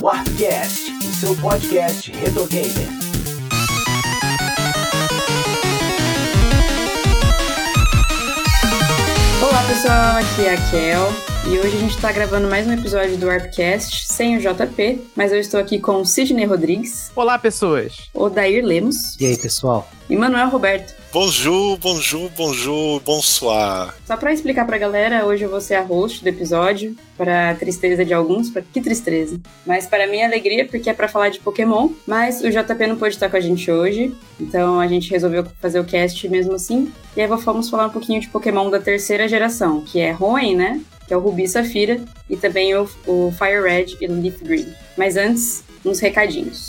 Warpcast, o seu podcast retro gamer. Olá pessoal, aqui é a Kel e hoje a gente está gravando mais um episódio do Warpcast sem o JP, mas eu estou aqui com o Sidney Rodrigues. Olá pessoas! Odair Lemos. E aí pessoal? E Manuel Roberto. Bonjour, bonjour, bonjour, bonsoir. Só para explicar pra galera, hoje eu vou ser a host do episódio, para tristeza de alguns, para que tristeza. Mas para minha alegria, porque é para falar de Pokémon, mas o JP não pôde estar com a gente hoje, então a gente resolveu fazer o cast mesmo assim. E aí vamos falar um pouquinho de Pokémon da terceira geração, que é Hoenn, né? Que é o Rubi Safira, e também o, o Fire Red e Leaf Green. Mas antes, uns recadinhos.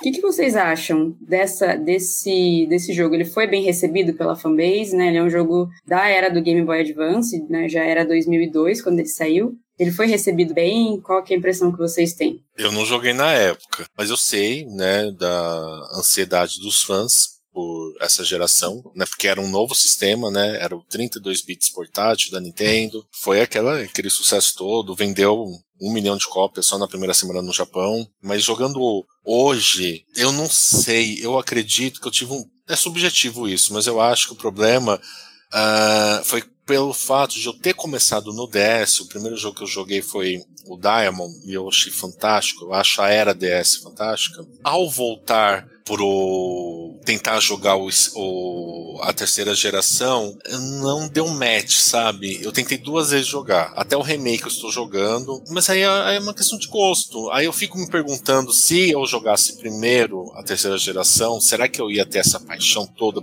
O que, que, vocês acham dessa, desse, desse jogo? Ele foi bem recebido pela fanbase, né? Ele é um jogo da era do Game Boy Advance, né? Já era 2002 quando ele saiu. Ele foi recebido bem? Qual é a impressão que vocês têm? Eu não joguei na época, mas eu sei, né, da ansiedade dos fãs por essa geração, né? Porque era um novo sistema, né? Era o 32 bits portátil da Nintendo. Foi aquela, aquele sucesso todo, vendeu um milhão de cópias só na primeira semana no Japão. Mas jogando hoje, eu não sei. Eu acredito que eu tive um. É subjetivo isso, mas eu acho que o problema uh, foi pelo fato de eu ter começado no DS. O primeiro jogo que eu joguei foi o Diamond e eu achei fantástico. Eu acho a era DS fantástica. Ao voltar pro tentar jogar o, o, a terceira geração, não deu match, sabe? Eu tentei duas vezes jogar, até o remake eu estou jogando, mas aí é, é uma questão de gosto. Aí eu fico me perguntando se eu jogasse primeiro a terceira geração, será que eu ia ter essa paixão toda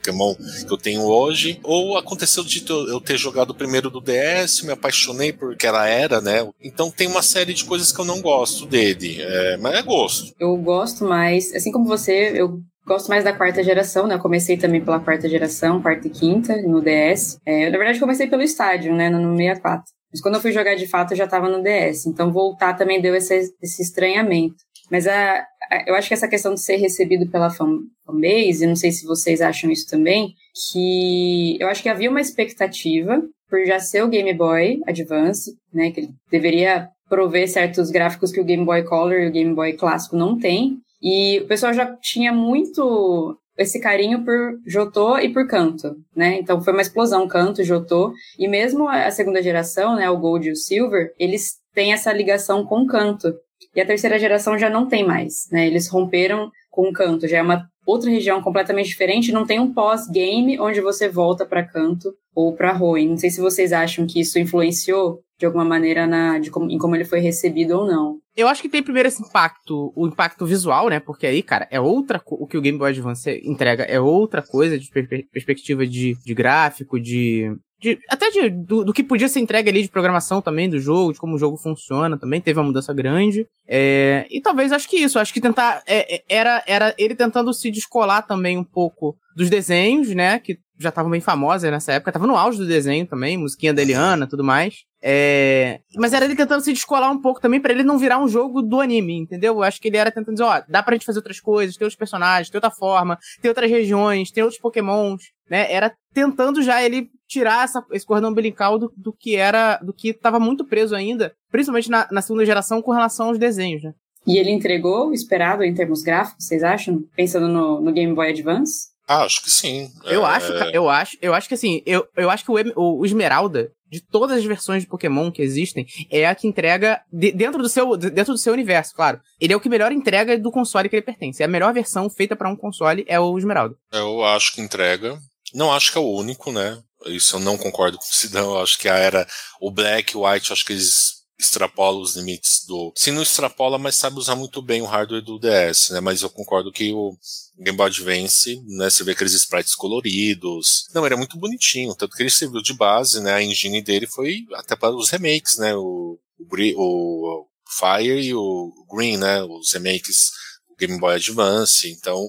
Pokémon que eu tenho hoje? Ou aconteceu de eu ter jogado primeiro do DS, me apaixonei por aquela era, né? Então tem uma série de coisas que eu não gosto dele, é, mas é gosto. Eu gosto mais, assim como você, eu gosto mais da quarta geração, né? Eu comecei também pela quarta geração, quarta e quinta, no DS. É, eu, na verdade, comecei pelo estádio, né? No 64. Mas quando eu fui jogar de fato, eu já estava no DS. Então, voltar também deu esse, esse estranhamento. Mas a, eu acho que essa questão de ser recebido pela fanbase, não sei se vocês acham isso também, que eu acho que havia uma expectativa por já ser o Game Boy Advance, né? Que ele deveria prover certos gráficos que o Game Boy Color e o Game Boy clássico não tem. E o pessoal já tinha muito esse carinho por Jotô e por Canto, né? Então foi uma explosão Canto, Jotô, e mesmo a segunda geração, né, o Gold e o Silver, eles têm essa ligação com Canto. E a terceira geração já não tem mais, né? Eles romperam com Canto, já é uma outra região completamente diferente, não tem um pós-game onde você volta para Canto ou para Hoenn. Não sei se vocês acham que isso influenciou de alguma maneira na, de como, em como ele foi recebido ou não. Eu acho que tem primeiro esse impacto, o impacto visual, né? Porque aí, cara, é outra o que o Game Boy Advance entrega é outra coisa de per perspectiva de, de gráfico, de, de até de, do, do, que podia ser entregue ali de programação também do jogo, de como o jogo funciona também, teve uma mudança grande. É, e talvez acho que isso, acho que tentar é, é era era ele tentando se descolar também um pouco dos desenhos, né? Que já estavam bem famosas nessa época, tava no auge do desenho também, musiquinha da Eliana, tudo mais. É... Mas era ele tentando se descolar um pouco também para ele não virar um jogo do anime, entendeu? Eu acho que ele era tentando dizer, ó, dá pra gente fazer outras coisas, ter outros personagens, ter outra forma, ter outras regiões, ter outros pokémons, né? Era tentando já ele tirar essa, esse cordão umbilical do, do que era, do que tava muito preso ainda, principalmente na, na segunda geração com relação aos desenhos, né? E ele entregou o esperado em termos gráficos, vocês acham? Pensando no, no Game Boy Advance? Ah, acho que sim. Eu é... acho, eu acho, eu acho que assim, eu, eu acho que o, o, Esmeralda, de todas as versões de Pokémon que existem, é a que entrega de, dentro do seu dentro do seu universo, claro. Ele é o que melhor entrega do console que ele pertence. É a melhor versão feita para um console é o Esmeralda. Eu acho que entrega. Não acho que é o único, né? Isso eu não concordo com o Sidão. Eu acho que a era o Black o White, acho que eles extrapola os limites do. Se não extrapola, mas sabe usar muito bem o hardware do DS, né? Mas eu concordo que o Game Boy Advance, né? Você vê aqueles sprites coloridos. Não, era muito bonitinho, tanto que ele serviu de base, né? A engine dele foi até para os remakes, né? O, o, o Fire e o Green, né? Os remakes do Game Boy Advance. Então,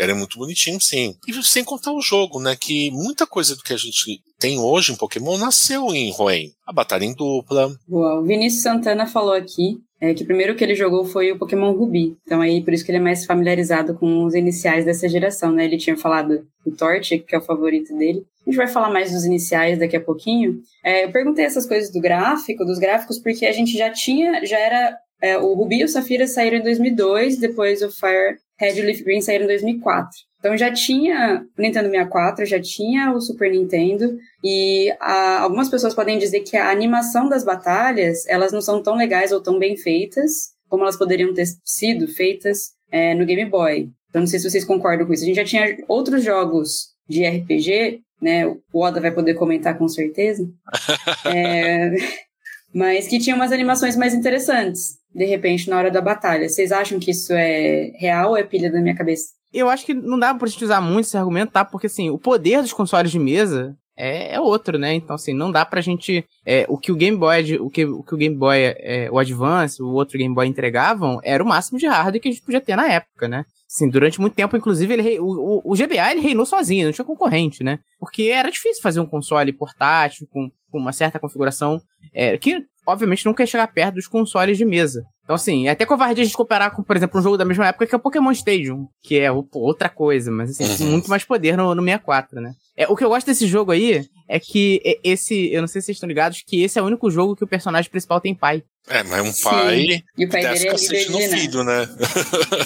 era muito bonitinho, sim. E sem contar o jogo, né? Que muita coisa do que a gente tem hoje em Pokémon nasceu em Hoenn. A batalha em dupla. Boa. O Vinícius Santana falou aqui é, que o primeiro que ele jogou foi o Pokémon Ruby. Então aí por isso que ele é mais familiarizado com os iniciais dessa geração, né? Ele tinha falado do Torchic, que é o favorito dele. A gente vai falar mais dos iniciais daqui a pouquinho. É, eu perguntei essas coisas do gráfico, dos gráficos, porque a gente já tinha, já era é, o Ruby e o Safira saíram em 2002, depois o Fire Red e Leaf Green saíram em 2004. Então já tinha o Nintendo 64, já tinha o Super Nintendo e a, algumas pessoas podem dizer que a animação das batalhas elas não são tão legais ou tão bem feitas como elas poderiam ter sido feitas é, no Game Boy. Então não sei se vocês concordam com isso. A gente já tinha outros jogos de RPG, né? O Oda vai poder comentar com certeza. é, mas que tinham umas animações mais interessantes, de repente, na hora da batalha. Vocês acham que isso é real ou é pilha da minha cabeça? Eu acho que não dá pra gente usar muito esse argumento, tá? Porque, assim, o poder dos consoles de mesa é, é outro, né? Então, assim, não dá pra gente. É, o que o Game Boy, o que, o que o Game Boy, é, o Advance, o outro Game Boy entregavam, era o máximo de hardware que a gente podia ter na época, né? Assim, durante muito tempo, inclusive, ele, o, o, o GBA ele reinou sozinho, não tinha concorrente, né? Porque era difícil fazer um console portátil com, com uma certa configuração, é, que obviamente nunca ia chegar perto dos consoles de mesa. Então, assim, é até covardia a gente comparar com, por exemplo, um jogo da mesma época que é o Pokémon Stadium, que é outra coisa, mas assim, uhum. muito mais poder no, no 64, né? É, o que eu gosto desse jogo aí é que esse, eu não sei se vocês estão ligados, que esse é o único jogo que o personagem principal tem pai. É, mas um pai. Sim. E o pai dele é líder no filho, né?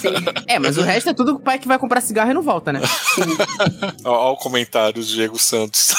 Sim. É, mas o resto é tudo o pai que vai comprar cigarro e não volta, né? Olha o comentário do Diego Santos.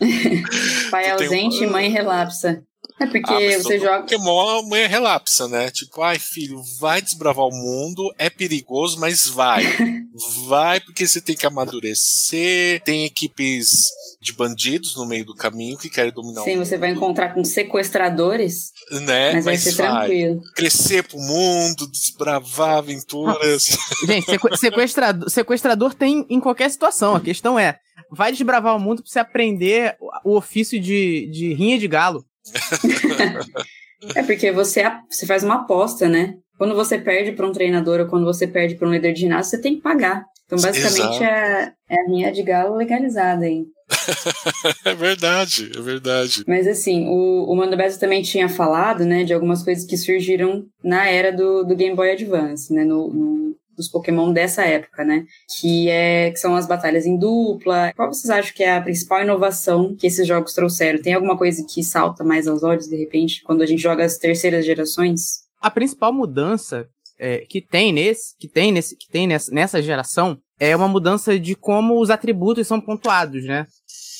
pai ausente e um... mãe relapsa. É porque ah, você joga. Pokémon a mãe relapsa, né? Tipo, ai filho, vai desbravar o mundo, é perigoso, mas vai. vai porque você tem que amadurecer, tem equipes de bandidos no meio do caminho que querem dominar Sim, o mundo. Sim, você vai encontrar com sequestradores. Né? Mas, vai ser vai tranquilo. Crescer pro mundo, desbravar aventuras. Gente, sequestrador, sequestrador tem em qualquer situação. A questão é, vai desbravar o mundo pra você aprender o ofício de, de rinha de galo. é porque você, você faz uma aposta, né? Quando você perde para um treinador ou quando você perde para um líder de ginásio, você tem que pagar. Então, basicamente, é, é, a rinha de galo legalizada aí. é verdade, é verdade. Mas assim, o, o Mano Bezo também tinha falado, né, de algumas coisas que surgiram na era do, do Game Boy Advance, né, no, no dos Pokémon dessa época, né? Que, é, que são as batalhas em dupla. Qual vocês acham que é a principal inovação que esses jogos trouxeram? Tem alguma coisa que salta mais aos olhos, de repente, quando a gente joga as terceiras gerações? A principal mudança é, que tem nesse, que tem nesse, que tem nessa, nessa geração é uma mudança de como os atributos são pontuados, né?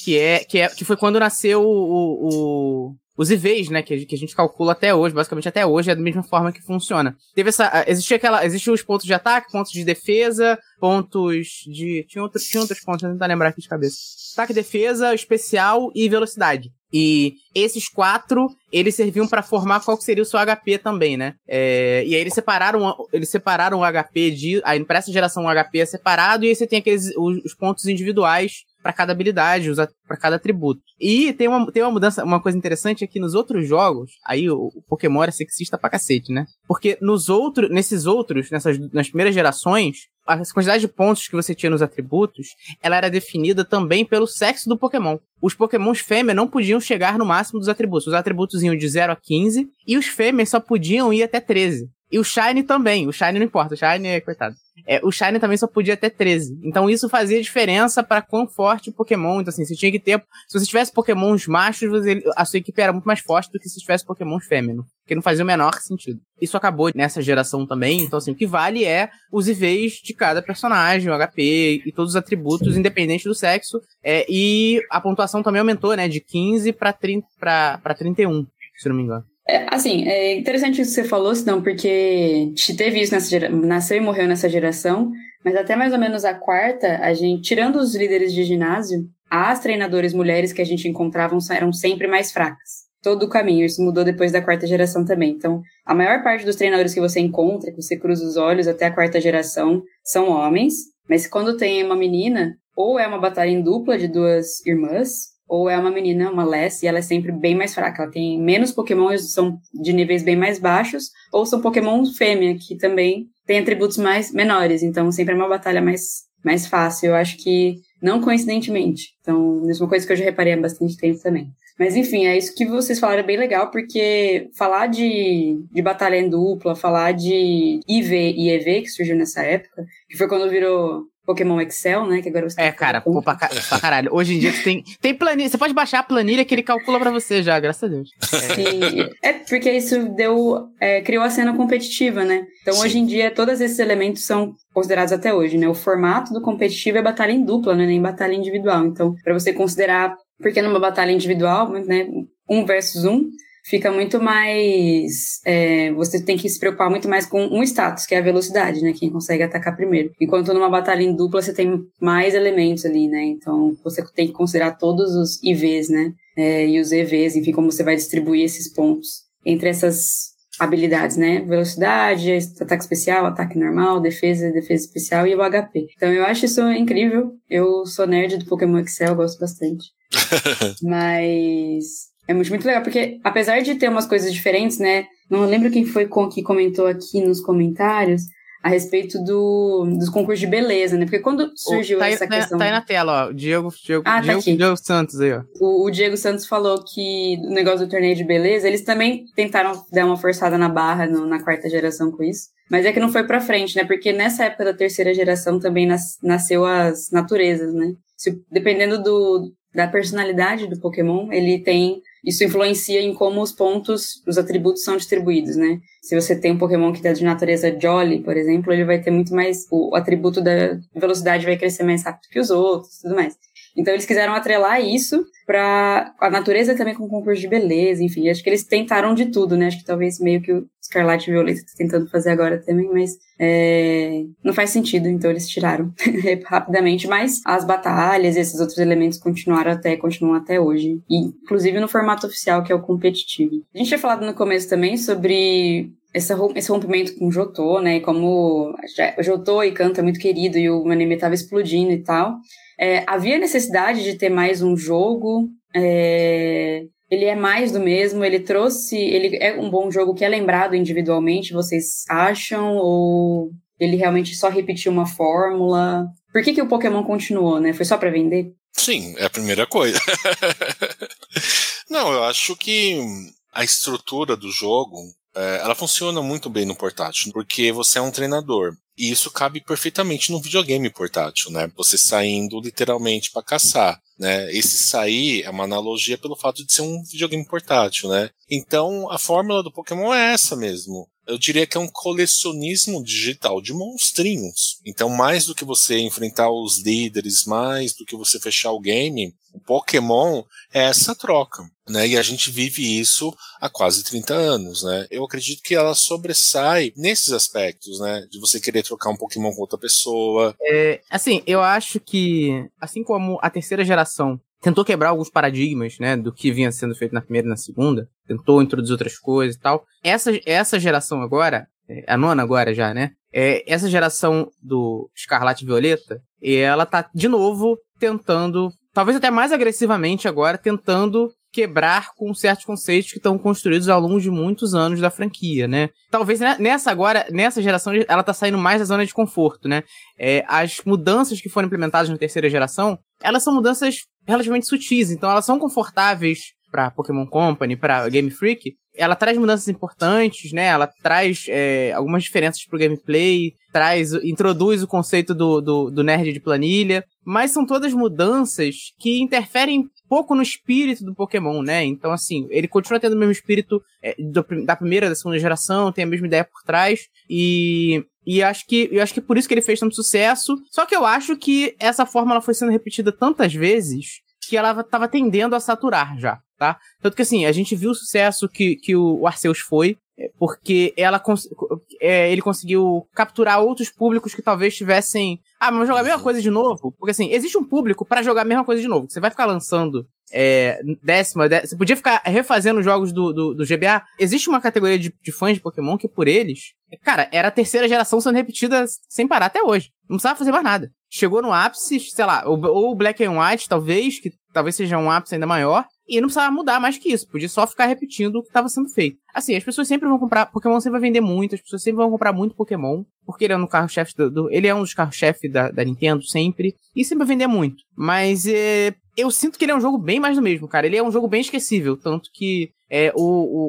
Que é que, é, que foi quando nasceu o, o, os IVs, né, que, que a gente calcula até hoje, basicamente até hoje é da mesma forma que funciona. Teve essa, existia aquela, existiam os pontos de ataque, pontos de defesa, pontos de, tinha outros, tinha outros pontos, não tentar lembrar aqui de cabeça. Ataque, defesa, especial e velocidade. E esses quatro, eles serviam para formar qual seria o seu HP também, né? É, e aí eles separaram, eles separaram o HP de. Aí para essa geração o HP é separado, e aí você tem aqueles os, os pontos individuais para cada habilidade, para cada atributo. E tem uma, tem uma mudança, uma coisa interessante é que nos outros jogos, aí o, o Pokémon era sexista pra cacete, né? Porque nos outros, nesses outros, nessas nas primeiras gerações, a quantidade de pontos que você tinha nos atributos, ela era definida também pelo sexo do Pokémon. Os Pokémons fêmea não podiam chegar no máximo dos atributos. Os atributos iam de 0 a 15 e os fêmeas só podiam ir até 13. E o Shine também. O Shine não importa. O Shine é coitado. É, o Shine também só podia ter 13. Então isso fazia diferença para quão forte o Pokémon. Então, assim, você tinha que ter. Se você tivesse Pokémons machos, você, a sua equipe era muito mais forte do que se tivesse Pokémons fêmea. Porque não fazia o menor sentido. Isso acabou nessa geração também. Então, assim, o que vale é os IVs de cada personagem, o HP e todos os atributos, independente do sexo. É, e a pontuação também aumentou, né? De 15 para 31, se não me engano. É, assim, é interessante isso que você falou, senão, porque teve isso nessa geração, nasceu e morreu nessa geração, mas até mais ou menos a quarta, a gente, tirando os líderes de ginásio, as treinadoras mulheres que a gente encontrava eram sempre mais fracas. Todo o caminho, isso mudou depois da quarta geração também. Então, a maior parte dos treinadores que você encontra, que você cruza os olhos até a quarta geração, são homens, mas quando tem uma menina, ou é uma batalha em dupla de duas irmãs, ou é uma menina, uma Les, e ela é sempre bem mais fraca. Ela tem menos pokémons, são de níveis bem mais baixos, ou são pokémon fêmea, que também tem atributos mais menores, então sempre é uma batalha mais, mais fácil. Eu acho que não coincidentemente. Então, isso é coisa que eu já reparei há bastante tempo também. Mas enfim, é isso que vocês falaram é bem legal, porque falar de, de batalha em dupla, falar de IV e EV, que surgiu nessa época, que foi quando virou Pokémon Excel, né? Que agora você É, cara, pô, pra, pra, caralho. Hoje em dia você tem, tem planilha. Você pode baixar a planilha que ele calcula pra você já, graças a Deus. Sim. É porque isso deu. É, criou a cena competitiva, né? Então Sim. hoje em dia todos esses elementos são considerados até hoje, né? O formato do competitivo é batalha em dupla, né? Nem batalha individual. Então, para você considerar. Porque numa batalha individual, né? Um versus um, fica muito mais. É, você tem que se preocupar muito mais com um status, que é a velocidade, né? Quem consegue atacar primeiro. Enquanto numa batalha em dupla você tem mais elementos ali, né? Então você tem que considerar todos os IVs, né? É, e os EVs, enfim, como você vai distribuir esses pontos entre essas habilidades, né? Velocidade, ataque especial, ataque normal, defesa, defesa especial e o HP. Então eu acho isso incrível. Eu sou nerd do Pokémon Excel, gosto bastante. Mas é muito, muito legal, porque apesar de ter umas coisas diferentes, né? Não lembro quem foi que comentou aqui nos comentários a respeito do, dos concursos de beleza, né? Porque quando surgiu tá essa aí, questão. Tá aí na tela, ó. Diego, Diego, ah, Diego, tá. Diego Santos aí, ó. O, o, Diego Santos falou que o negócio do torneio de beleza, eles também tentaram dar uma forçada na barra no, na quarta geração com isso. Mas é que não foi pra frente, né? Porque nessa época da terceira geração também nas, nasceu as naturezas, né? Se, dependendo do, da personalidade do Pokémon, ele tem isso influencia em como os pontos, os atributos são distribuídos, né? Se você tem um Pokémon que é de natureza Jolly, por exemplo, ele vai ter muito mais. O atributo da velocidade vai crescer mais rápido que os outros tudo mais. Então eles quiseram atrelar isso para a natureza também com concurso de beleza, enfim, acho que eles tentaram de tudo, né? Acho que talvez meio que o Scarlet e Violeta tentando fazer agora também, mas é, não faz sentido, então eles tiraram rapidamente, mas as batalhas e esses outros elementos continuaram até, continuam até hoje, e, inclusive no formato oficial, que é o competitivo. A gente tinha falado no começo também sobre esse, esse rompimento com o Jotô, né? Como o Jotô e Kanto é muito querido e o anime tava explodindo e tal. É, havia necessidade de ter mais um jogo. É, ele é mais do mesmo. Ele trouxe. Ele é um bom jogo que é lembrado individualmente. Vocês acham? Ou ele realmente só repetiu uma fórmula? Por que, que o Pokémon continuou, né? Foi só para vender? Sim, é a primeira coisa. Não, eu acho que a estrutura do jogo ela funciona muito bem no portátil, porque você é um treinador. E isso cabe perfeitamente no videogame portátil, né? Você saindo literalmente para caçar, né? Esse sair é uma analogia pelo fato de ser um videogame portátil, né? Então a fórmula do Pokémon é essa mesmo eu diria que é um colecionismo digital de monstrinhos. Então, mais do que você enfrentar os líderes, mais do que você fechar o game, o Pokémon é essa troca. Né? E a gente vive isso há quase 30 anos, né? Eu acredito que ela sobressai nesses aspectos, né? De você querer trocar um Pokémon com outra pessoa. É, assim, eu acho que, assim como a terceira geração tentou quebrar alguns paradigmas, né, do que vinha sendo feito na primeira e na segunda, tentou introduzir outras coisas e tal. Essa, essa geração agora, é, a nona agora já, né, é, essa geração do Escarlate Violeta, ela tá de novo tentando, talvez até mais agressivamente agora, tentando quebrar com certos conceitos que estão construídos ao longo de muitos anos da franquia, né? Talvez nessa agora, nessa geração, ela tá saindo mais da zona de conforto, né? É, as mudanças que foram implementadas na terceira geração, elas são mudanças relativamente sutis, então elas são confortáveis para Pokémon Company, para Game Freak, ela traz mudanças importantes, né? Ela traz é, algumas diferenças pro gameplay, traz, introduz o conceito do, do, do, nerd de planilha, mas são todas mudanças que interferem pouco no espírito do Pokémon, né? Então, assim, ele continua tendo o mesmo espírito é, do, da primeira, da segunda geração, tem a mesma ideia por trás, e e acho que eu acho que por isso que ele fez tanto sucesso. Só que eu acho que essa fórmula foi sendo repetida tantas vezes que ela estava tendendo a saturar já, tá? Tanto que assim, a gente viu o sucesso que, que o Arceus foi, porque ela é, ele conseguiu capturar outros públicos que talvez tivessem. Ah, mas jogar a mesma coisa de novo? Porque assim, existe um público para jogar a mesma coisa de novo. Você vai ficar lançando é, décima, décima, Você podia ficar refazendo jogos do, do, do GBA. Existe uma categoria de, de, fãs de Pokémon que, por eles, cara, era a terceira geração sendo repetida sem parar até hoje. Não precisava fazer mais nada. chegou no ápice, sei lá, ou, ou Black and White, talvez, que talvez seja um ápice ainda maior, e não precisava mudar mais que isso, podia só ficar repetindo o que estava sendo feito. Assim, as pessoas sempre vão comprar, Pokémon sempre vai vender muito, as pessoas sempre vão comprar muito Pokémon, porque ele é um carro-chefe do, do, ele é um dos carros-chefe da, da Nintendo sempre, e sempre vai vender muito. Mas é, eu sinto que ele é um jogo bem mais do mesmo, cara. Ele é um jogo bem esquecível, tanto que é, o,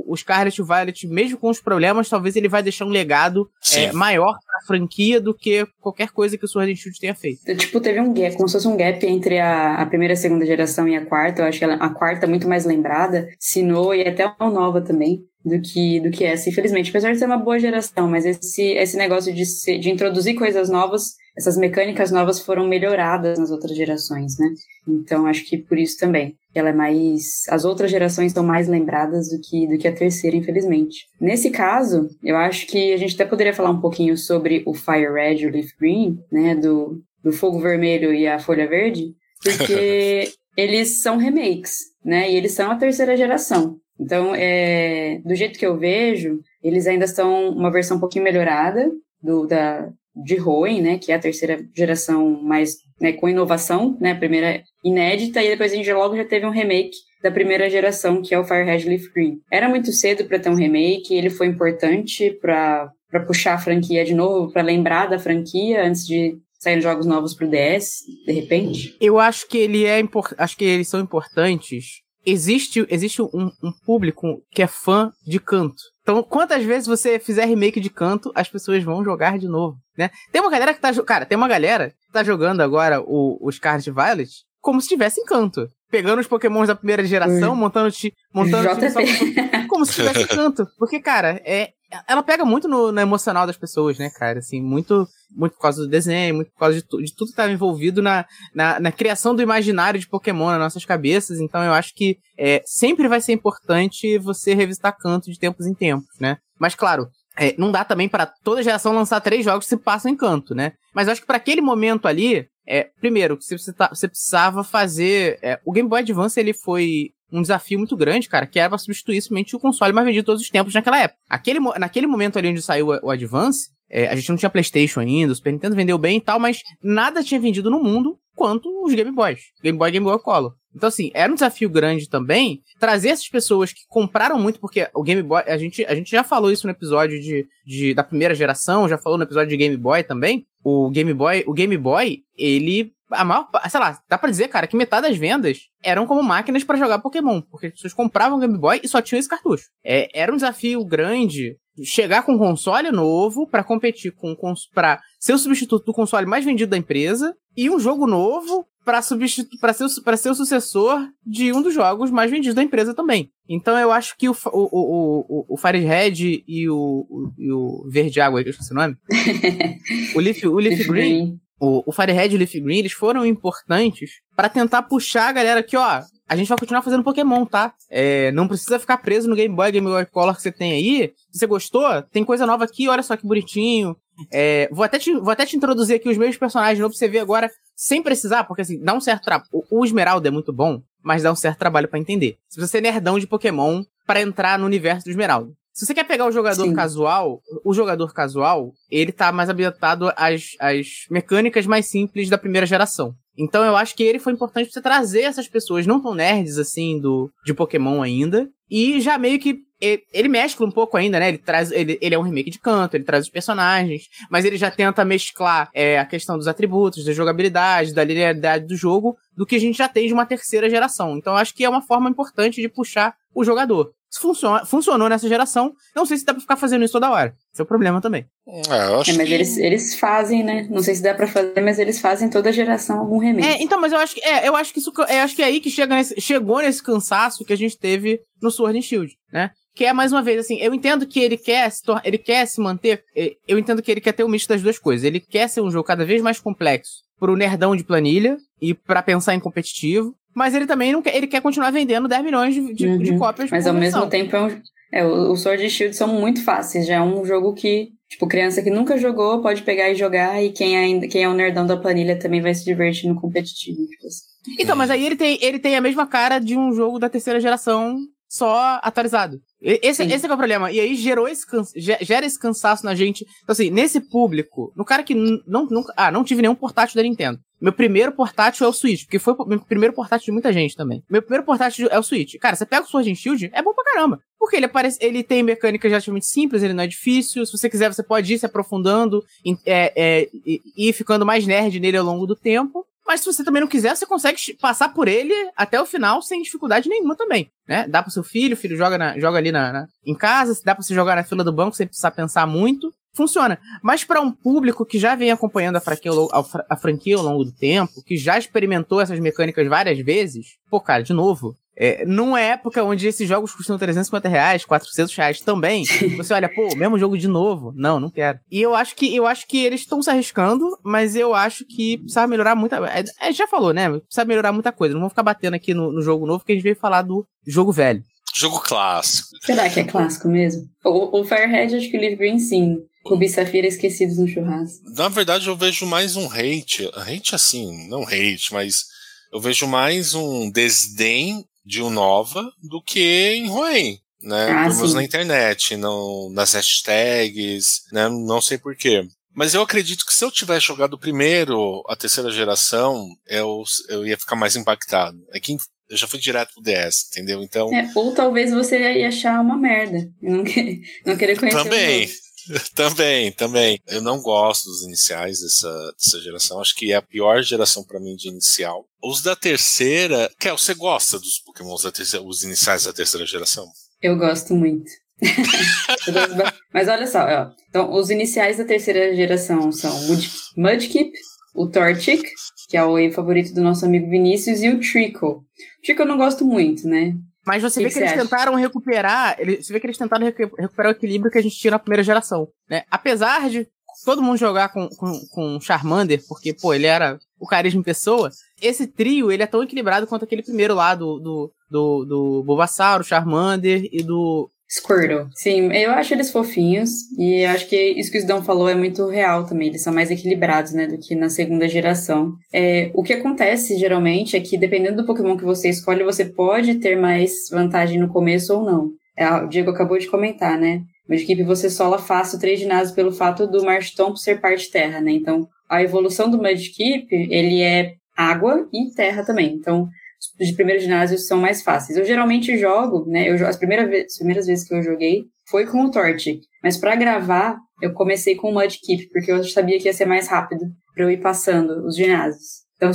o, o Scarlet e o Violet, mesmo com os problemas, talvez ele vai deixar um legado é, maior franquia do que qualquer coisa que o Sword and Shield tenha feito. Tipo, teve um gap, como se fosse um gap entre a, a primeira e a segunda geração e a quarta. Eu acho que ela, a quarta é muito mais lembrada, Sinnoh e até a nova também do que, do que essa, infelizmente. Apesar de ser uma boa geração, mas esse, esse negócio de, de introduzir coisas novas, essas mecânicas novas foram melhoradas nas outras gerações, né? Então, acho que por isso também. Ela é mais. As outras gerações estão mais lembradas do que, do que a terceira, infelizmente. Nesse caso, eu acho que a gente até poderia falar um pouquinho sobre o Fire Red e o Leaf Green, né? Do, do Fogo Vermelho e a Folha Verde, porque eles são remakes, né? E eles são a terceira geração. Então, é, do jeito que eu vejo, eles ainda estão uma versão um pouquinho melhorada do, da, de Hoenn, né, que é a terceira geração mais né, com inovação, né, a primeira inédita, e depois a gente logo já teve um remake da primeira geração, que é o Firehead Leaf Green. Era muito cedo para ter um remake, ele foi importante para puxar a franquia de novo, para lembrar da franquia antes de sair jogos novos para o DS, de repente. Eu acho que ele é acho que eles são importantes existe, existe um, um, público que é fã de canto. Então, quantas vezes você fizer remake de canto, as pessoas vão jogar de novo, né? Tem uma galera que tá... Cara, tem uma galera que tá jogando agora o, o Scarlet Violet como se tivesse em canto. Pegando os pokémons da primeira geração, hum. montando, montando time como se tivesse em canto. Porque, cara, é, ela pega muito no, no, emocional das pessoas, né, cara? Assim, muito, muito por causa do desenho, muito por causa de, tu, de tudo que estava envolvido na, na, na, criação do imaginário de Pokémon nas nossas cabeças. Então eu acho que é, sempre vai ser importante você revisitar canto de tempos em tempos, né? Mas claro, é, não dá também para toda geração lançar três jogos que se passam em canto, né? Mas eu acho que para aquele momento ali, é, primeiro, você, você precisava fazer. É, o Game Boy Advance ele foi um desafio muito grande, cara, que era pra substituir somente o console mais vendido de todos os tempos naquela época. Aquele, naquele momento ali onde saiu o Advance, é, a gente não tinha PlayStation ainda, o Super Nintendo vendeu bem e tal, mas nada tinha vendido no mundo quanto os Game Boys. Game Boy e Game Boy Color. Então, assim, era um desafio grande também trazer essas pessoas que compraram muito, porque o Game Boy, a gente, a gente já falou isso no episódio de, de, da primeira geração, já falou no episódio de Game Boy também. O Game Boy, o Game Boy, ele a maior, sei lá, dá pra dizer, cara, que metade das vendas eram como máquinas para jogar Pokémon, porque as pessoas compravam Game Boy e só tinham esse cartucho. É, era um desafio grande chegar com um console novo para competir com para ser o substituto do console mais vendido da empresa e um jogo novo para substituir para ser ser o sucessor de um dos jogos mais vendidos da empresa também. Então eu acho que o o, o, o, o Firehead e o, o, e o Verde Água, eu esqueci o nome. o Leaf, o Leaf Green o, o Firehead e o Leaf Green, eles foram importantes para tentar puxar a galera que, ó, a gente vai continuar fazendo Pokémon, tá? É, não precisa ficar preso no Game Boy, Game Boy Color que você tem aí. Se você gostou, tem coisa nova aqui, olha só que bonitinho. É, vou, até te, vou até te introduzir aqui os meus personagens novos pra você ver agora, sem precisar, porque assim, dá um certo trabalho. O, Esmeralda é muito bom, mas dá um certo trabalho para entender. Se você ser nerdão de Pokémon para entrar no universo do Esmeralda. Se você quer pegar o jogador Sim. casual, o jogador casual, ele tá mais habilitado às, às mecânicas mais simples da primeira geração. Então eu acho que ele foi importante pra você trazer essas pessoas não tão nerds assim do de Pokémon ainda. E já meio que ele, ele mescla um pouco ainda, né? Ele traz. Ele, ele é um remake de canto, ele traz os personagens, mas ele já tenta mesclar é, a questão dos atributos, da jogabilidade, da linearidade do jogo, do que a gente já tem de uma terceira geração. Então eu acho que é uma forma importante de puxar o jogador funciona, funcionou nessa geração. Não sei se dá pra ficar fazendo isso toda hora. Esse é o problema também. É, eu acho é, mas que... eles, eles fazem, né? Não sei se dá pra fazer, mas eles fazem toda geração algum remake. É, então, mas eu acho que é, eu acho que isso eu acho que é aí que chega nesse, chegou nesse cansaço que a gente teve no Sword and Shield, né? Que é mais uma vez assim, eu entendo que ele quer se ele quer se manter, é, eu entendo que ele quer ter o um misto das duas coisas. Ele quer ser um jogo cada vez mais complexo pro nerdão de planilha e para pensar em competitivo, mas ele também não quer, ele quer continuar vendendo 10 milhões de, de, uhum. de cópias Mas ao mesmo tempo é, um, é o, Sword e Shield são muito fáceis, já é um jogo que, tipo, criança que nunca jogou pode pegar e jogar, e quem, ainda, quem é o nerdão da planilha também vai se divertir no competitivo. Tipo assim. Então, mas aí ele tem, ele tem a mesma cara de um jogo da terceira geração só atualizado. Esse, esse é o problema. E aí gerou esse gera esse cansaço na gente. Então, assim, nesse público, no cara que não, nunca. Ah, não tive nenhum portátil da Nintendo. Meu primeiro portátil é o Switch, porque foi o meu primeiro portátil de muita gente também. Meu primeiro portátil é o Switch. Cara, você pega o Sword and Shield, é bom pra caramba. Porque ele aparece, ele tem mecânicas relativamente simples, ele não é difícil. Se você quiser, você pode ir se aprofundando é, é, e ir ficando mais nerd nele ao longo do tempo. Mas se você também não quiser, você consegue passar por ele até o final sem dificuldade nenhuma também, né? Dá pro seu filho, o filho joga, na, joga ali na, na, em casa, dá pra você jogar na fila do banco sem precisar pensar muito. Funciona. Mas para um público que já vem acompanhando a franquia, a franquia ao longo do tempo, que já experimentou essas mecânicas várias vezes, pô, cara, de novo, é, numa época onde esses jogos custam 350 reais, 400 reais também, você olha, pô, mesmo jogo de novo. Não, não quero. E eu acho que eu acho que eles estão se arriscando, mas eu acho que precisa melhorar muita. É, é, já falou, né? Precisa melhorar muita coisa. Não vamos ficar batendo aqui no, no jogo novo, porque a gente veio falar do jogo velho. Jogo clássico. Será que é clássico mesmo? O, o Firehead, acho que o Leaf Green sim. Rubi Safira esquecidos no churrasco. Na verdade, eu vejo mais um hate. Hate assim, não hate, mas eu vejo mais um desdém de Unova do que em Huawei. Né, ah, na internet, não, nas hashtags, né, não sei porquê. Mas eu acredito que se eu tivesse jogado primeiro a terceira geração, eu, eu ia ficar mais impactado. É que eu já fui direto pro DS, entendeu? Então. É, ou talvez você ia achar uma merda. Não, quer, não querer conhecer Também. também, também. Eu não gosto dos iniciais dessa, dessa geração. Acho que é a pior geração para mim de inicial. Os da terceira. Kel, você gosta dos Pokémons da terceira, os iniciais da terceira geração? Eu gosto muito. Mas olha só, ó. então os iniciais da terceira geração são o Mudkip, o Torchic, que é o favorito do nosso amigo Vinícius, e o Trickle. O Trickle eu não gosto muito, né? Mas você que vê que, que eles acha? tentaram recuperar. Ele, você vê que eles tentaram recuperar o equilíbrio que a gente tinha na primeira geração. Né? Apesar de todo mundo jogar com, com, com Charmander, porque, pô, ele era o carisma em pessoa, esse trio ele é tão equilibrado quanto aquele primeiro lá do, do, do, do Bulbasaur, Charmander e do Squirtle. Sim, eu acho eles fofinhos e acho que isso que o Sidão falou é muito real também. Eles são mais equilibrados, né, do que na segunda geração. É, o que acontece geralmente é que dependendo do Pokémon que você escolhe, você pode ter mais vantagem no começo ou não. É, o Diego acabou de comentar, né? Equipe você sola fácil três ginásios pelo fato do Marshtomp ser parte terra, né? Então, a evolução do Mudkip, ele é água e terra também. Então, de primeiro ginásio são mais fáceis. Eu geralmente jogo, né? Eu, as, primeiras, as primeiras vezes que eu joguei foi com o Torchic. Mas para gravar, eu comecei com o Mudkip, porque eu sabia que ia ser mais rápido para eu ir passando os ginásios. Então,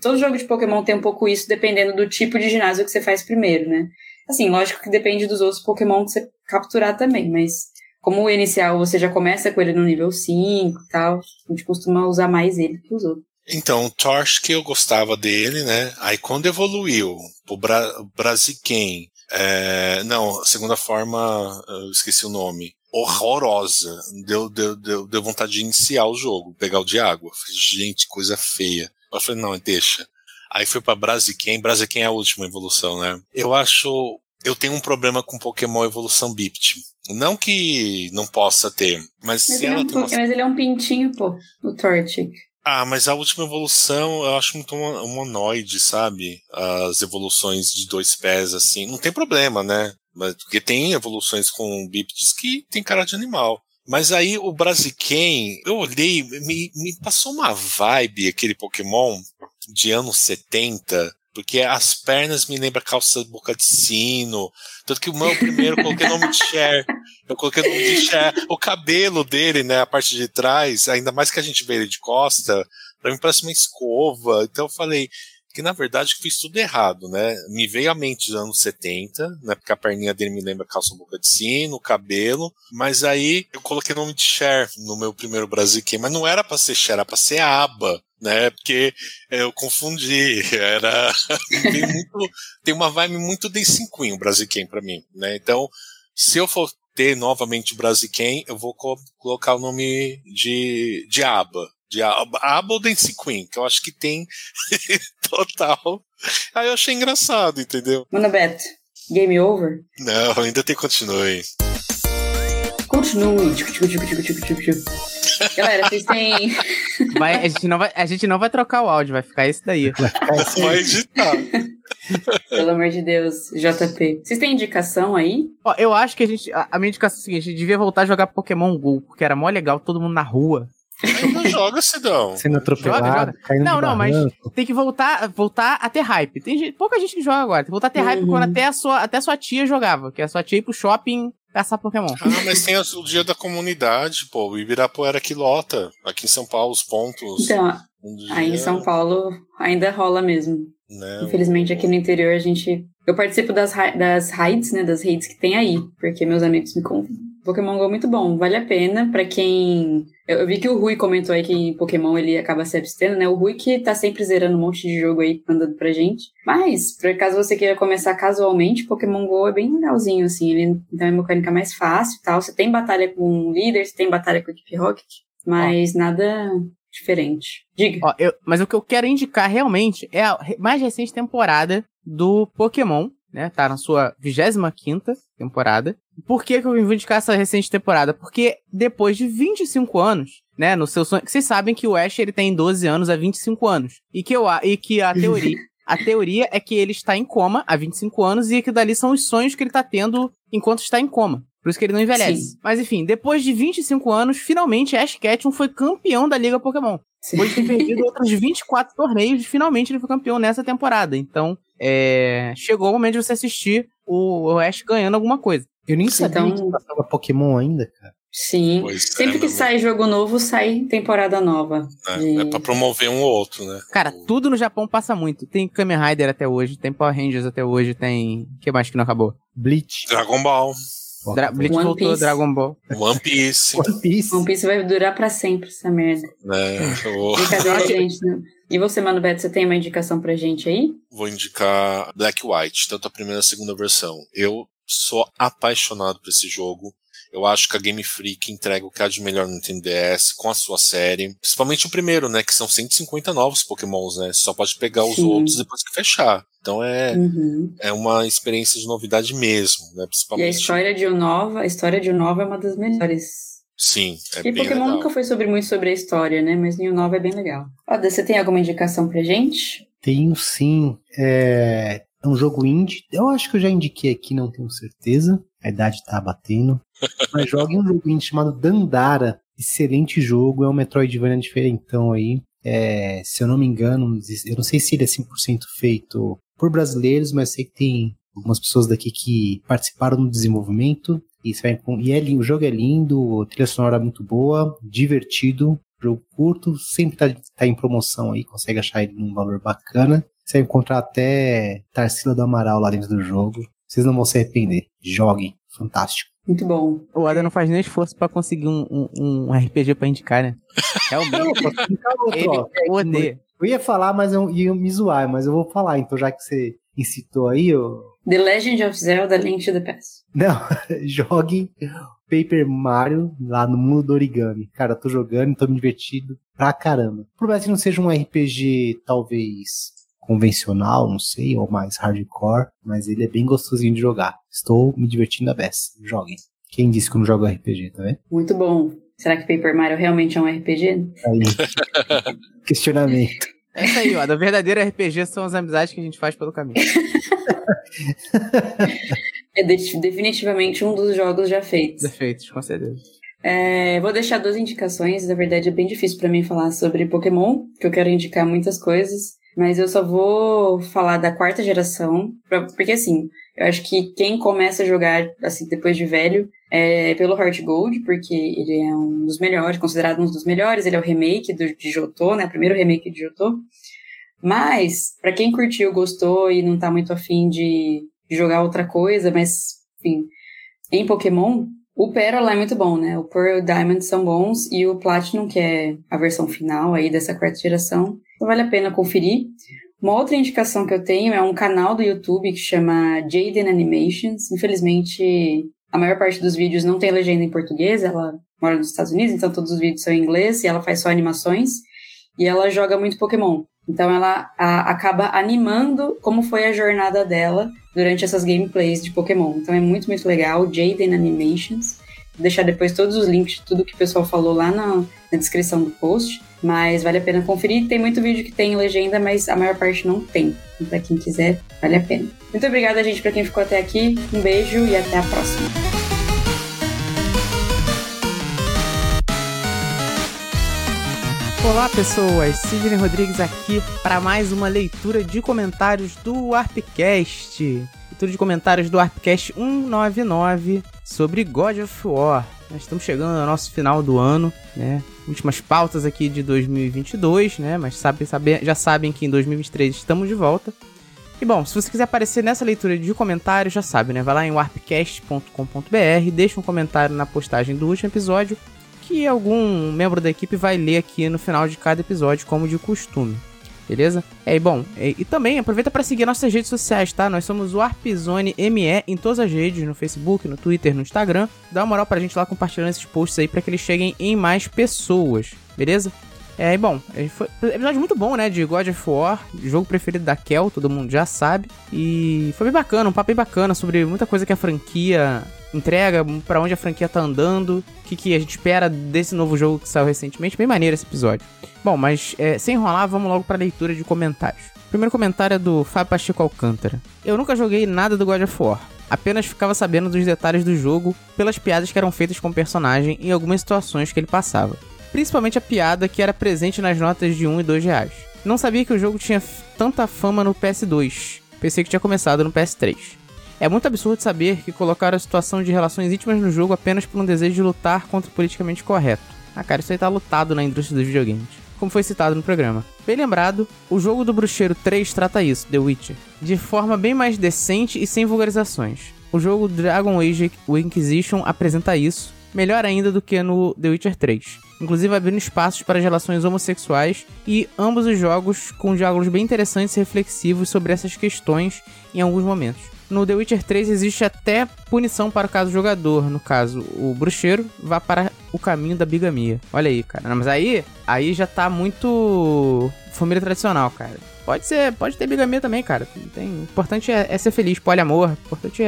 todo jogo de Pokémon tem um pouco isso, dependendo do tipo de ginásio que você faz primeiro, né? Assim, lógico que depende dos outros Pokémon que você capturar também, mas como o inicial você já começa com ele no nível 5 e tal, a gente costuma usar mais ele que os outros. Então, o Torch que eu gostava dele, né? Aí quando evoluiu pro Bra Brasiken, é, não, segunda forma, eu esqueci o nome. Horrorosa. Deu, deu, deu, deu vontade de iniciar o jogo, pegar o de água. Falei, gente, coisa feia. Eu falei, não, deixa. Aí foi pra Brasiken. Brasiken é a última evolução, né? Eu acho. Eu tenho um problema com Pokémon Evolução Bipt. Não que não possa ter, mas, mas se ela é um, tem uma... Mas ele é um pintinho, pô, o Torchic. Ah, mas a última evolução eu acho muito humanoide, sabe? As evoluções de dois pés, assim. Não tem problema, né? Porque tem evoluções com bípedes que tem cara de animal. Mas aí o Brasiken, eu olhei, me, me passou uma vibe aquele Pokémon de anos 70, porque as pernas me lembram calça boca de sino. Tanto que o meu primeiro eu coloquei o nome de Cher. Eu coloquei o nome de Cher. O cabelo dele, né, a parte de trás, ainda mais que a gente vê ele de costa, pra mim parece uma escova. Então eu falei que na verdade eu fiz tudo errado, né? Me veio à mente dos anos 70, né? Porque a perninha dele me lembra calça boca de sino, o cabelo. Mas aí eu coloquei o nome de Cher no meu primeiro Brasileiro, mas não era pra ser Cher, era pra ser Aba né? Porque eu confundi, era tem, muito, tem uma vibe muito de cinquinho para mim, né? Então, se eu for ter novamente o Brasiquem, eu vou co colocar o nome de, de aba, de aba, aba ou Dance Queen, que eu acho que tem total. Aí eu achei engraçado, entendeu? Mano Beto, game over? Não, ainda tem continue. Continue. Galera, vocês têm. Vai, a, gente não vai, a gente não vai trocar o áudio, vai ficar esse daí. Vai, vai editar. Pelo amor de Deus, JP. Vocês têm indicação aí? Ó, eu acho que a gente. A, a minha indicação é a seguinte: a gente devia voltar a jogar Pokémon GO, porque era mó legal, todo mundo na rua. Ainda joga, Sidão. Sendo atropelado, Joga, joga. caindo Não, não, mas tem que voltar, voltar a ter hype. Tem gente- pouca gente que joga agora. Tem que voltar a ter hype Uhum. quando até a, sua, até a sua tia jogava. Que a sua tia ia pro shopping caçar Pokémon. Ah, mas tem o dia da comunidade, pô. O Ibirapuera que lota. Aqui em São Paulo, os pontos. Então, um aí em dia, São Paulo ainda rola mesmo. Né, Infelizmente aqui no interior a gente. Eu participo das, ra- das raids, né? Das raids que tem aí, porque meus amigos me convidam. Pokémon GO é muito bom, vale a pena pra quem. Eu, eu vi que o Rui comentou aí que em Pokémon ele acaba se abstendo, né? O Rui que tá sempre zerando um monte de jogo aí, mandando pra gente. Mas, por caso você queira começar casualmente, Pokémon GO é bem legalzinho, assim. Ele tem uma mecânica mais fácil e tal. Você tem batalha com o líder, você tem batalha com a equipe Rocket, mas nada diferente. Diga. Ó, eu- mas o que eu quero indicar realmente é a mais recente temporada do Pokémon, né? Tá na sua 25 temporada. Por que, que eu vou indicar essa recente temporada? Porque depois de 25 anos, né, no seu sonho. Vocês sabem que o Ash ele tem 12 anos há 25 anos. E que, eu, a- e que a teoria. A teoria é que ele está em coma há 25 anos e que dali são os sonhos que ele está tendo enquanto está em coma. Por isso que ele não envelhece. Sim. Mas enfim, depois de 25 anos, finalmente Ash Ketchum foi campeão da Liga Pokémon. Sim. Depois de ter perdido outros 24 torneios, finalmente ele foi campeão nessa temporada. Então, é, chegou o momento de você assistir o Ash ganhando alguma coisa. Eu nem sabia Então- que passava Pokémon ainda, cara. Sim. Pois é, Sempre que meu sai jogo novo, sai temporada nova. É, de- é pra promover um ou outro, né? Cara, O- tudo no Japão passa muito. Tem Kamen Rider até hoje, tem Power Rangers até hoje, tem. O que mais que não acabou? Bleach. Dragon Ball, Dra Bleach One voltou, Piece. Dragon Ball. One Piece, One Piece. One Piece vai durar pra sempre, essa merda. né? Eu Brincadeira, gente. né? E você, Mano Beto, você tem uma indicação pra gente aí? vou indicar Black White, tanto a primeira e a segunda versão. Eu sou apaixonado por esse jogo. Eu acho que a Game Freak entrega o que há de melhor no Nintendo DS com a sua série. Principalmente o primeiro, né? Que são 150 novos Pokémons, né? Você só pode pegar os Sim. outros depois que fechar. Então é, Uhum. é uma experiência de novidade mesmo, né? E a Principalmente. história de Unova, a história de Unova é uma das melhores. Sim, é e bem Pokémon legal. nunca foi sobre muito sobre a história, né? Mas em Unova é bem legal. Oda, você tem alguma indicação pra gente? Tenho sim. É... é um jogo indie. Eu acho que eu já indiquei aqui, não tenho certeza. A idade tá batendo. Mas jogue um jogo indie chamado Dandara. Excelente jogo. É um Metroidvania diferentão aí. É, se eu não me engano, eu não sei se ele é 100% feito por brasileiros, mas sei que tem algumas pessoas daqui que participaram do desenvolvimento. E, vai e é o jogo é lindo, a trilha sonora é muito boa, divertido, jogo curto, sempre tá, tá em promoção aí, consegue achar ele num valor bacana. Você vai encontrar até Tarsila do Amaral lá dentro do jogo. Vocês não vão se arrepender. Joguem. Fantástico. Muito bom. O Ada não faz nem esforço pra conseguir um, um, um RPG pra indicar, né? Realmente. ele odeia. Eu ia falar, mas eu ia me zoar, mas eu vou falar. Então, já que você incitou aí, eu... The Legend of Zelda Link to the Past. Não, jogue Paper Mario lá no mundo do origami. Cara, eu tô jogando tô me divertindo pra caramba. Por mais que não seja um RPG, talvez, convencional, não sei, ou mais hardcore, mas ele é bem gostosinho de jogar. Estou me divertindo a beça. Joguem. Quem disse que eu não jogo RPG, tá vendo? Muito bom. Será que Paper Mario realmente é um RPG? Aí, questionamento. É isso aí, ó. O verdadeiro RPG são as amizades que a gente faz pelo caminho. É de- definitivamente um dos jogos já feitos. Defeitos, com certeza. É, vou deixar duas indicações. Na verdade, é bem difícil pra mim falar sobre Pokémon, que eu quero indicar muitas coisas. Mas eu só vou falar da quarta geração, pra- porque assim, eu acho que quem começa a jogar assim depois de velho é pelo Heart Gold, porque ele é um dos melhores, considerado um dos melhores. Ele é o remake do, de Jotô, né? O primeiro remake de Jotô. Mas, pra quem curtiu, gostou e não tá muito afim de, de jogar outra coisa, mas, enfim, em Pokémon, o Pérola é muito bom, né? O Pearl e o Diamond são bons e o Platinum, que é a versão final aí dessa quarta geração, então vale a pena conferir. Uma outra indicação que eu tenho é um canal do YouTube que chama Jaden Animations. Infelizmente, a maior parte dos vídeos não tem legenda em português, ela mora nos Estados Unidos, então todos os vídeos são em inglês e ela faz só animações. E ela joga muito Pokémon. Então ela a- acaba animando como foi a jornada dela durante essas gameplays de Pokémon. Então é muito, muito legal. Jaden Animations. Deixar depois todos os links de tudo que o pessoal falou lá na, na descrição do post. Mas vale a pena conferir. Tem muito vídeo que tem legenda, mas a maior parte não tem. Então, pra quem quiser, vale a pena. Muito obrigada, gente, pra quem ficou até aqui. Um beijo e até a próxima. Olá pessoas, Sidney Rodrigues aqui para mais uma leitura de comentários do Warpcast. Leitura de comentários do Warpcast 199 sobre God of War. Nós estamos chegando ao nosso final do ano, né? Últimas pautas aqui de 2022, né? Mas sabe, sabe, já sabem que em 2023 estamos de volta. E bom, se você quiser aparecer nessa leitura de comentários, já sabe, né? Vai lá em warpcast.com.br, deixa um comentário na postagem do último episódio que algum membro da equipe vai ler aqui no final de cada episódio, como de costume. Beleza? É, bom, e, e também aproveita para seguir nossas redes sociais, tá? Nós somos o Arpzone ME em todas as redes, no Facebook, no Twitter, no Instagram. Dá uma moral pra gente lá compartilhando esses posts aí para que eles cheguem em mais pessoas, beleza? É, e bom, foi um episódio muito bom, né? De God of War, jogo preferido da Kel, todo mundo já sabe. E foi bem bacana, um papo bem bacana sobre muita coisa que a franquia entrega, para onde a franquia tá andando, o que, que a gente espera desse novo jogo que saiu recentemente. Bem maneiro esse episódio. Bom, mas é, sem enrolar, vamos logo pra leitura de comentários. Primeiro comentário é do Fábio Pacheco Alcântara. Eu nunca joguei nada do God of War. Apenas ficava sabendo dos detalhes do jogo pelas piadas que eram feitas com o personagem em algumas situações que ele passava principalmente a piada que era presente nas notas de 1 e 2 reais. Não sabia que o jogo tinha tanta fama no PS2, pensei que tinha começado no PS3. É muito absurdo saber que colocaram a situação de relações íntimas no jogo apenas por um desejo de lutar contra o politicamente correto. Ah, cara, isso aí tá lutado na indústria dos videogames. Como foi citado no programa. Bem lembrado, o jogo do Bruxeiro 3 trata isso, The Witcher, de forma bem mais decente e sem vulgarizações. O jogo Dragon Age Inquisition apresenta isso, melhor ainda do que no The Witcher 3 inclusive abrindo espaços para relações homossexuais e ambos os jogos com diálogos bem interessantes e reflexivos sobre essas questões em alguns momentos. No The Witcher 3 existe até punição para o caso jogador, no caso, o bruxeiro vá para o caminho da bigamia. Olha aí, cara. Não, mas aí, aí já tá muito família tradicional, cara. Pode ser, pode ter bigamia também, cara. O importante é, é ser feliz, poliamor. O importante é,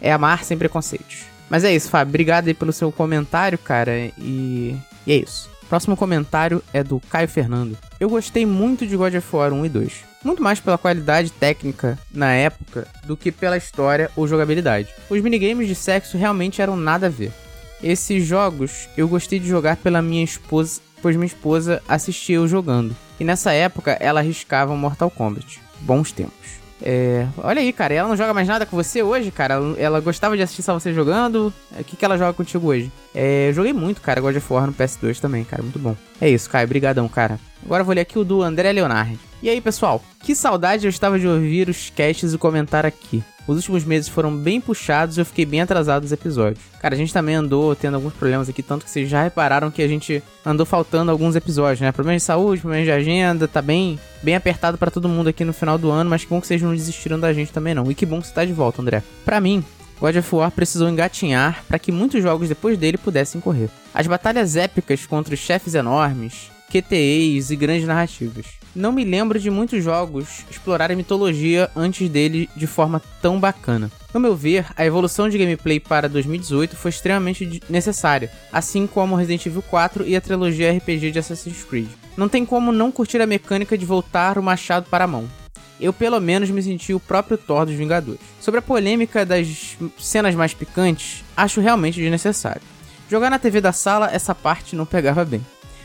é, é amar sem preconceitos. Mas é isso, Fábio. Obrigado aí pelo seu comentário, cara. E e é isso. Próximo comentário é do Caio Fernando. Eu gostei muito de God of War 1 e 2. Muito mais pela qualidade técnica na época do que pela história ou jogabilidade. Os minigames de sexo realmente eram nada a ver. Esses jogos eu gostei de jogar pela minha esposa, pois minha esposa assistia eu jogando. E nessa época ela arriscava Mortal Kombat. Bons tempos. É, olha aí, cara, ela não joga mais nada com você hoje, cara? Ela, ela gostava de assistir só você jogando. O que, que ela joga contigo hoje? É, eu joguei muito, cara, God of War no PS2 também, cara, muito bom. É isso, Caio, brigadão, cara. Agora eu vou ler aqui o do André Leonardi. E aí, pessoal, que saudade eu estava de ouvir os casts e comentar aqui. Os últimos meses foram bem puxados e eu fiquei bem atrasado nos episódios. Cara, a gente também andou tendo alguns problemas aqui, tanto que vocês já repararam que a gente andou faltando alguns episódios, né? Problemas de saúde, problemas de agenda, tá bem, bem apertado para todo mundo aqui no final do ano, mas que bom que vocês não desistiram da gente também não. E que bom que você tá de volta, André. Para mim, God of War precisou engatinhar para que muitos jogos depois dele pudessem correr. As batalhas épicas contra os chefes enormes, QTEs e grandes narrativas. Não me lembro de muitos jogos explorarem mitologia antes dele de forma tão bacana. No meu ver, a evolução de gameplay para 2018 foi extremamente necessária, assim como Resident Evil 4 e a trilogia RPG de Assassin's Creed. Não tem como não curtir a mecânica de voltar o machado para a mão. Eu pelo menos me senti o próprio Thor dos Vingadores. Sobre a polêmica das cenas mais picantes, acho realmente desnecessário. Jogar na TV da sala, essa parte não pegava bem.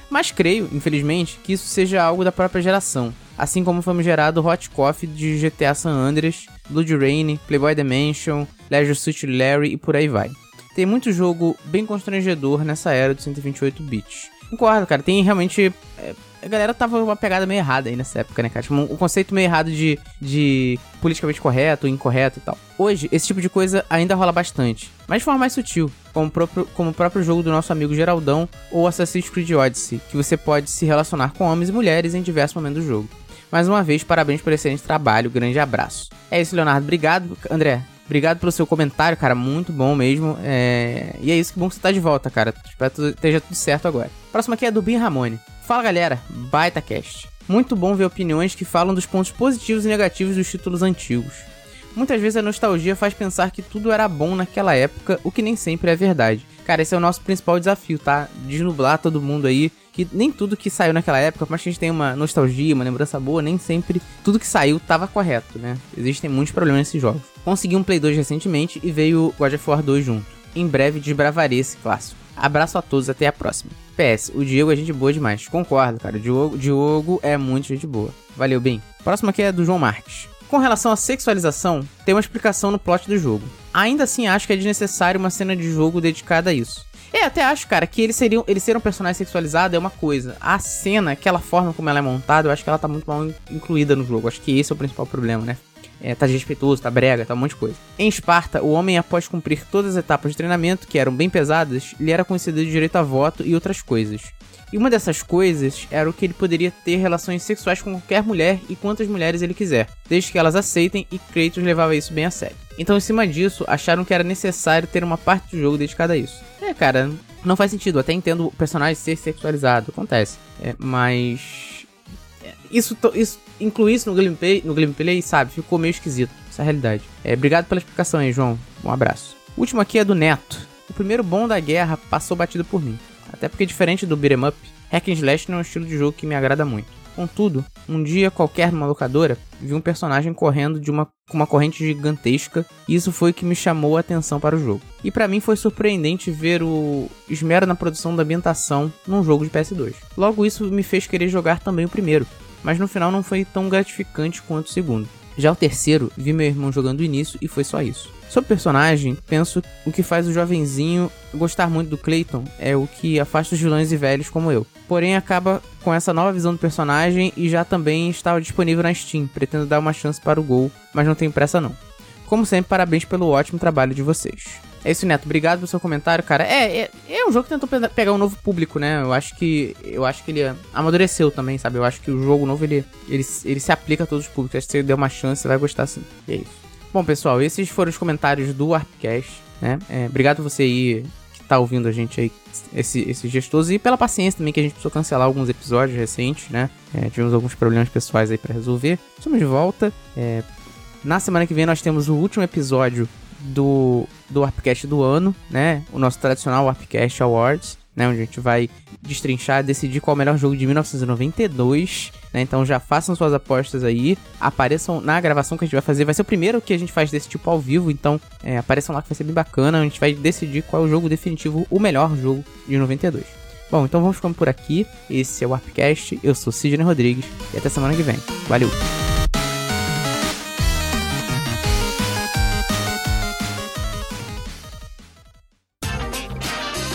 Mas creio, infelizmente, que isso seja algo da própria geração, assim como foi gerado Hot Coffee de GTA San Andreas, Blood Rain, Playboy Dimension, Leisure Suit Larry e por aí vai. Tem muito jogo bem constrangedor nessa era do 128 bits. Concordo, cara, tem realmente é, a galera tava uma pegada meio errada aí nessa época, né, cara? Tipo, um, conceito meio errado de, de politicamente correto, incorreto e tal. Hoje, esse tipo de coisa ainda rola bastante, mas de forma mais sutil, como o próprio, como o próprio jogo do nosso amigo Geraldão ou Assassin's Creed Odyssey, que você pode se relacionar com homens e mulheres em diversos momentos do jogo. Mais uma vez, parabéns por excelente trabalho, grande abraço. É isso, Leonardo. Obrigado, André. Obrigado pelo seu comentário, cara. Muito bom mesmo. É... E é isso, que bom que você tá de volta, cara. Espero que esteja tudo certo agora. Próximo aqui é do Bin Ramone. Fala galera, baita cast. Muito bom ver opiniões que falam dos pontos positivos e negativos dos títulos antigos. Muitas vezes a nostalgia faz pensar que tudo era bom naquela época, o que nem sempre é verdade. Cara, esse é o nosso principal desafio, tá? Desnublar todo mundo aí. Que nem tudo que saiu naquela época, por mais que a gente tenha uma nostalgia, uma lembrança boa, nem sempre tudo que saiu tava correto, né? Existem muitos problemas nesses jogos. Consegui um Play 2 recentemente e veio God of War 2 junto. Em breve desbravarei esse clássico. Abraço a todos, até a próxima. PS, o Diego é gente boa demais. Concordo, cara. O Diogo, Diogo é muito gente boa. Valeu, bem. Próximo aqui é do João Marques. Com relação à sexualização, tem uma explicação no plot do jogo. Ainda assim, acho que é desnecessário uma cena de jogo dedicada a isso. Eu até acho, cara, que eles seriam, eles ser um personagem sexualizado é uma coisa. A cena, aquela forma como ela é montada, eu acho que ela tá muito mal incluída no jogo. Acho que esse é o principal problema, né? É, tá desrespeitoso, tá brega, tá um monte de coisa. Em Esparta, o homem, após cumprir todas as etapas de treinamento, que eram bem pesadas, lhe era concedido direito a voto e outras coisas. E uma dessas coisas era o que ele poderia ter relações sexuais com qualquer mulher e quantas mulheres ele quiser, desde que elas aceitem e Kratos levava isso bem a sério. Então, em cima disso, acharam que era necessário ter uma parte do jogo dedicada a isso. É, cara, não faz sentido. Até entendo o personagem ser sexualizado, acontece. É, mas. Isso, isso, incluir isso no gameplay, no gameplay, sabe, ficou meio esquisito. Essa é a realidade. É, obrigado pela explicação aí, João. Um abraço. O último aqui é do Neto. O primeiro bom da guerra passou batido por mim. Até porque, diferente do beat'em up, hack and slash não é um estilo de jogo que me agrada muito. Contudo, um dia qualquer numa locadora, vi um personagem correndo de uma, com uma corrente gigantesca e isso foi o que me chamou a atenção para o jogo. E para mim foi surpreendente ver o esmero na produção da ambientação num jogo de PS2. Logo isso me fez querer jogar também o primeiro, mas no final não foi tão gratificante quanto o segundo. Já o terceiro, vi meu irmão jogando o início e foi só isso. Sobre personagem, penso o que faz o jovenzinho gostar muito do Clayton é o que afasta os vilões e velhos como eu. Porém, acaba com essa nova visão do personagem e já também está disponível na Steam. Pretendo dar uma chance para o gol, mas não tenho pressa não. Como sempre, parabéns pelo ótimo trabalho de vocês. É isso, Neto. Obrigado pelo seu comentário, cara. É, é, é um jogo que tentou pegar um novo público, né? Eu acho que eu acho que ele amadureceu também, sabe? Eu acho que o jogo novo ele, ele, ele se aplica a todos os públicos. Acho que você der uma chance, você vai gostar sim. E é isso. Bom, pessoal, esses foram os comentários do Arpcast, né? É, obrigado você aí que tá ouvindo a gente aí, esse, esses gestos, e pela paciência também que a gente precisou cancelar alguns episódios recentes, né? É, tivemos alguns problemas pessoais aí para resolver. Estamos de volta. É, na semana que vem nós temos o último episódio do, do Warpcast do ano, né? O nosso tradicional Warpcast Awards, né? Onde a gente vai destrinchar, decidir qual é o melhor jogo de 1992, né? Então já façam suas apostas aí, apareçam na gravação que a gente vai fazer. Vai ser o primeiro que a gente faz desse tipo ao vivo, então é, apareçam lá que vai ser bem bacana. A gente vai decidir qual é o jogo definitivo, o melhor jogo de 92. Bom, então vamos ficando por aqui. Esse é o Warpcast. Eu sou Sidney Rodrigues e até semana que vem. Valeu!